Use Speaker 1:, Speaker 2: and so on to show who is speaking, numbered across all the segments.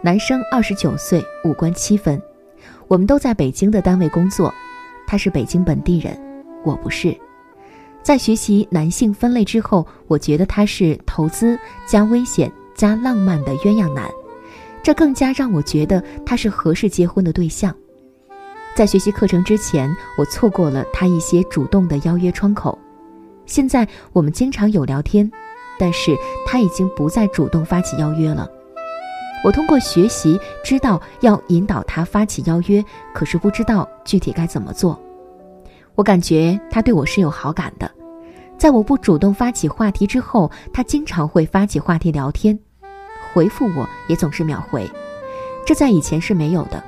Speaker 1: 男生二十九岁，五官七分，我们都在北京的单位工作，他是北京本地人，我不是。在学习男性分类之后，我觉得他是投资加危险加浪漫的鸳鸯男，这更加让我觉得他是合适结婚的对象。在学习课程之前，我错过了他一些主动的邀约窗口，现在我们经常有聊天，但是他已经不再主动发起邀约了。我通过学习知道要引导他发起邀约，可是不知道具体该怎么做。我感觉他对我是有好感的，在我不主动发起话题之后，他经常会发起话题聊天，回复我也总是秒回，这在以前是没有的。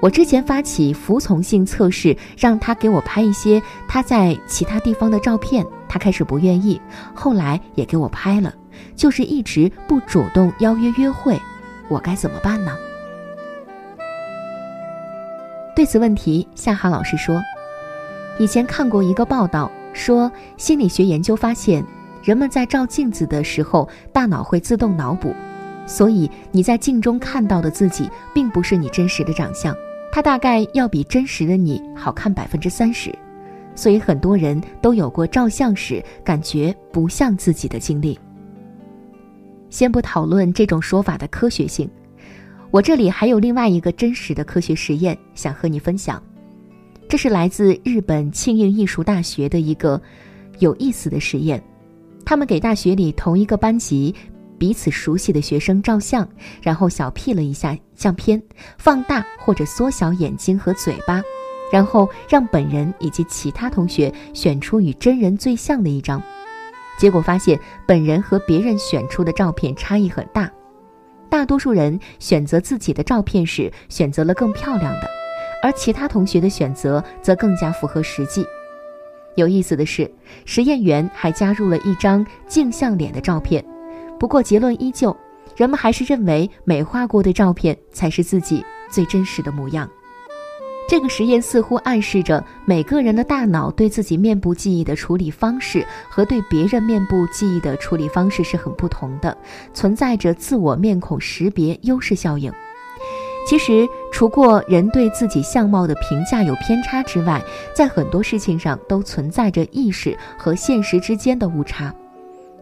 Speaker 1: 我之前发起服从性测试，让他给我拍一些他在其他地方的照片，他开始不愿意，后来也给我拍了，就是一直不主动邀约约会。我该怎么办呢？对此问题，夏涵老师说，以前看过一个报道，说心理学研究发现，人们在照镜子的时候，大脑会自动脑补，所以你在镜中看到的自己，并不是你真实的长相，它大概要比真实的你好看百分之三十，所以很多人都有过照相时感觉不像自己的经历。先不讨论这种说法的科学性，我这里还有另外一个真实的科学实验想和你分享。这是来自日本庆应艺术大学的一个有意思的实验。他们给大学里同一个班级彼此熟悉的学生照相，然后小 P 了一下相片，放大或者缩小眼睛和嘴巴，然后让本人以及其他同学选出与真人最像的一张。结果发现，本人和别人选出的照片差异很大。大多数人选择自己的照片时，选择了更漂亮的，而其他同学的选择则更加符合实际。有意思的是，实验员还加入了一张镜像脸的照片。不过结论依旧，人们还是认为美化过的照片才是自己最真实的模样。这个实验似乎暗示着每个人的大脑对自己面部记忆的处理方式和对别人面部记忆的处理方式是很不同的，存在着自我面孔识别优势效应。其实，除过人对自己相貌的评价有偏差之外，在很多事情上都存在着意识和现实之间的误差。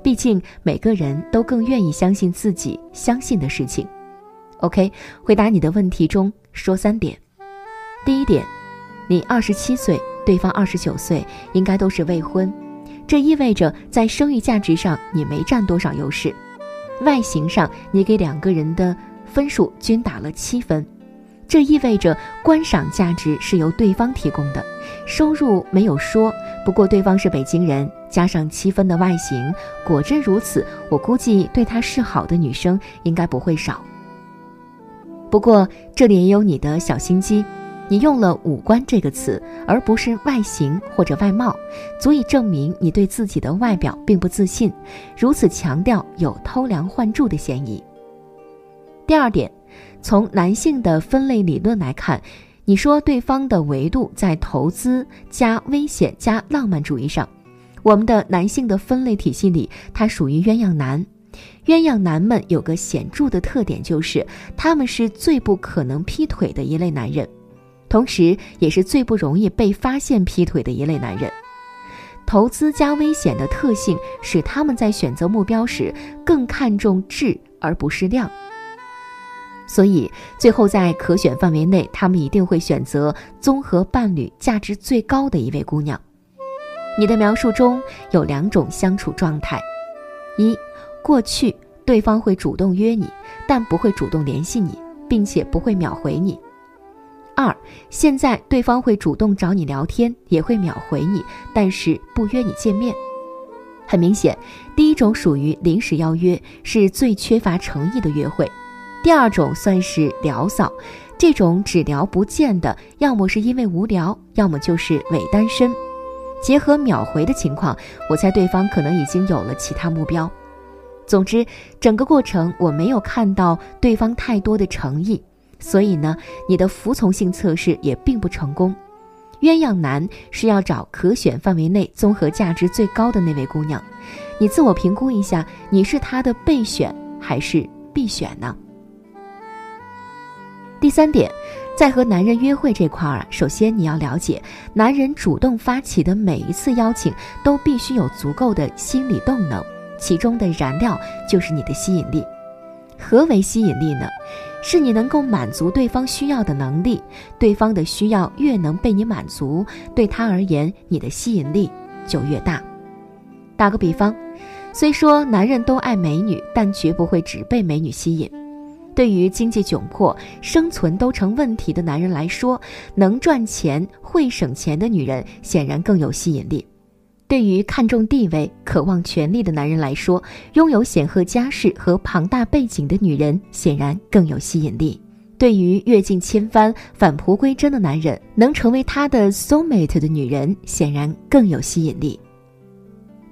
Speaker 1: 毕竟，每个人都更愿意相信自己相信的事情。OK，回答你的问题中说三点。第一点，你二十七岁，对方二十九岁，应该都是未婚，这意味着在生育价值上你没占多少优势。外形上，你给两个人的分数均打了七分，这意味着观赏价值是由对方提供的。收入没有说，不过对方是北京人，加上七分的外形，果真如此，我估计对他示好的女生应该不会少。不过这里也有你的小心机。你用了“五官”这个词，而不是外形或者外貌，足以证明你对自己的外表并不自信。如此强调有偷梁换柱的嫌疑。第二点，从男性的分类理论来看，你说对方的维度在投资加危险加浪漫主义上，我们的男性的分类体系里，他属于鸳鸯男。鸳鸯男们有个显著的特点，就是他们是最不可能劈腿的一类男人，同时也是最不容易被发现劈腿的一类男人。投资加危险的特性使他们在选择目标时更看重质而不是量。所以，最后在可选范围内，他们一定会选择综合伴侣价值最高的一位姑娘。你的描述中有两种相处状态：一，过去对方会主动约你，但不会主动联系你，并且不会秒回你；二，现在对方会主动找你聊天，也会秒回你，但是不约你见面。很明显，第一种属于临时邀约，是最缺乏诚意的约会。第二种算是聊骚，这种只聊不见的，要么是因为无聊，要么就是伪单身。结合秒回的情况，我猜对方可能已经有了其他目标。总之，整个过程我没有看到对方太多的诚意，所以呢，你的服从性测试也并不成功。鸳鸯男是要找可选范围内综合价值最高的那位姑娘，你自我评估一下，你是他的备选还是必选呢？第三点，在和男人约会这块儿啊，首先你要了解，男人主动发起的每一次邀请都必须有足够的心理动能，其中的燃料就是你的吸引力。何为吸引力呢？是你能够满足对方需要的能力，对方的需要越能被你满足，对他而言，你的吸引力就越大。打个比方，虽说男人都爱美女，但绝不会只被美女吸引。对于经济窘迫、生存都成问题的男人来说，能赚钱、会省钱的女人显然更有吸引力；对于看重地位、渴望权力的男人来说，拥有显赫家世和庞大背景的女人显然更有吸引力；对于阅尽千帆、返璞归真的男人，能成为他的 soulmate 的女人显然更有吸引力。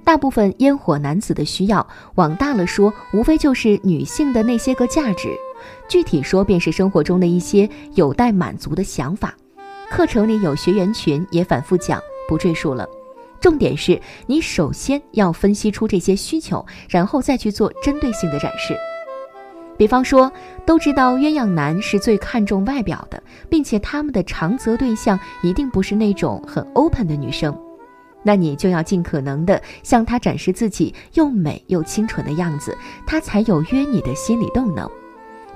Speaker 1: 大部分烟火男子的需要，往大了说，无非就是女性的那些个价值。具体说，便是生活中的一些有待满足的想法。课程里有学员群也反复讲，不赘述了。重点是你首先要分析出这些需求，然后再去做针对性的展示。比方说，都知道鸳鸯男是最看重外表的，并且他们的长择对象一定不是那种很 open 的女生，那你就要尽可能的向他展示自己又美又清纯的样子，他才有约你的心理动能。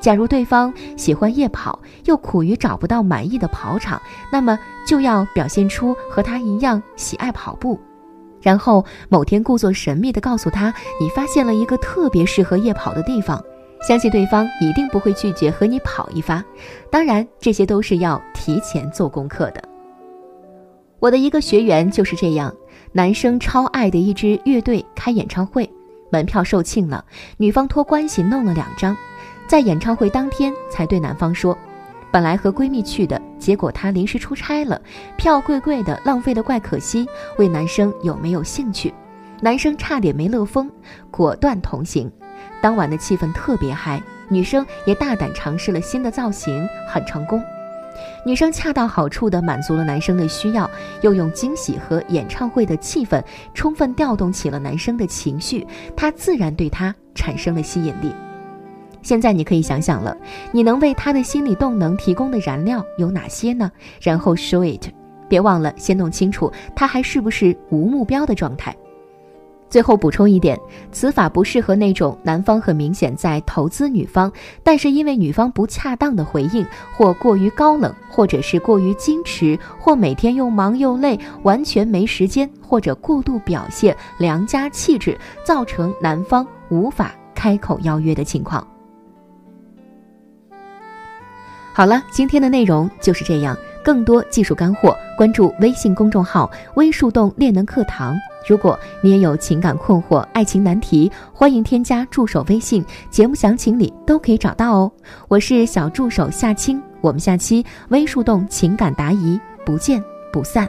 Speaker 1: 假如对方喜欢夜跑，又苦于找不到满意的跑场，那么就要表现出和他一样喜爱跑步，然后某天故作神秘地告诉他你发现了一个特别适合夜跑的地方，相信对方一定不会拒绝和你跑一发。当然，这些都是要提前做功课的。我的一个学员就是这样，男生超爱的一支乐队开演唱会，门票售罄了，女方托关系弄了两张。在演唱会当天才对男方说，本来和闺蜜去的，结果她临时出差了，票贵贵的，浪费的怪可惜。问男生有没有兴趣，男生差点没乐疯，果断同行。当晚的气氛特别嗨，女生也大胆尝试了新的造型，很成功。女生恰到好处地满足了男生的需要，又用惊喜和演唱会的气氛充分调动起了男生的情绪，他自然对她产生了吸引力。现在你可以想想了，你能为他的心理动能提供的燃料有哪些呢？然后 show it，别忘了先弄清楚他还是不是无目标的状态。最后补充一点，此法不适合那种男方很明显在投资女方，但是因为女方不恰当的回应，或过于高冷，或者是过于矜持，或每天又忙又累，完全没时间，或者过度表现良家气质，造成男方无法开口邀约的情况。好了，今天的内容就是这样。更多技术干货，关注微信公众号“微树洞练能课堂”。如果你也有情感困惑、爱情难题，欢迎添加助手微信，节目详情里都可以找到哦。我是小助手夏青，我们下期微树洞情感答疑不见不散。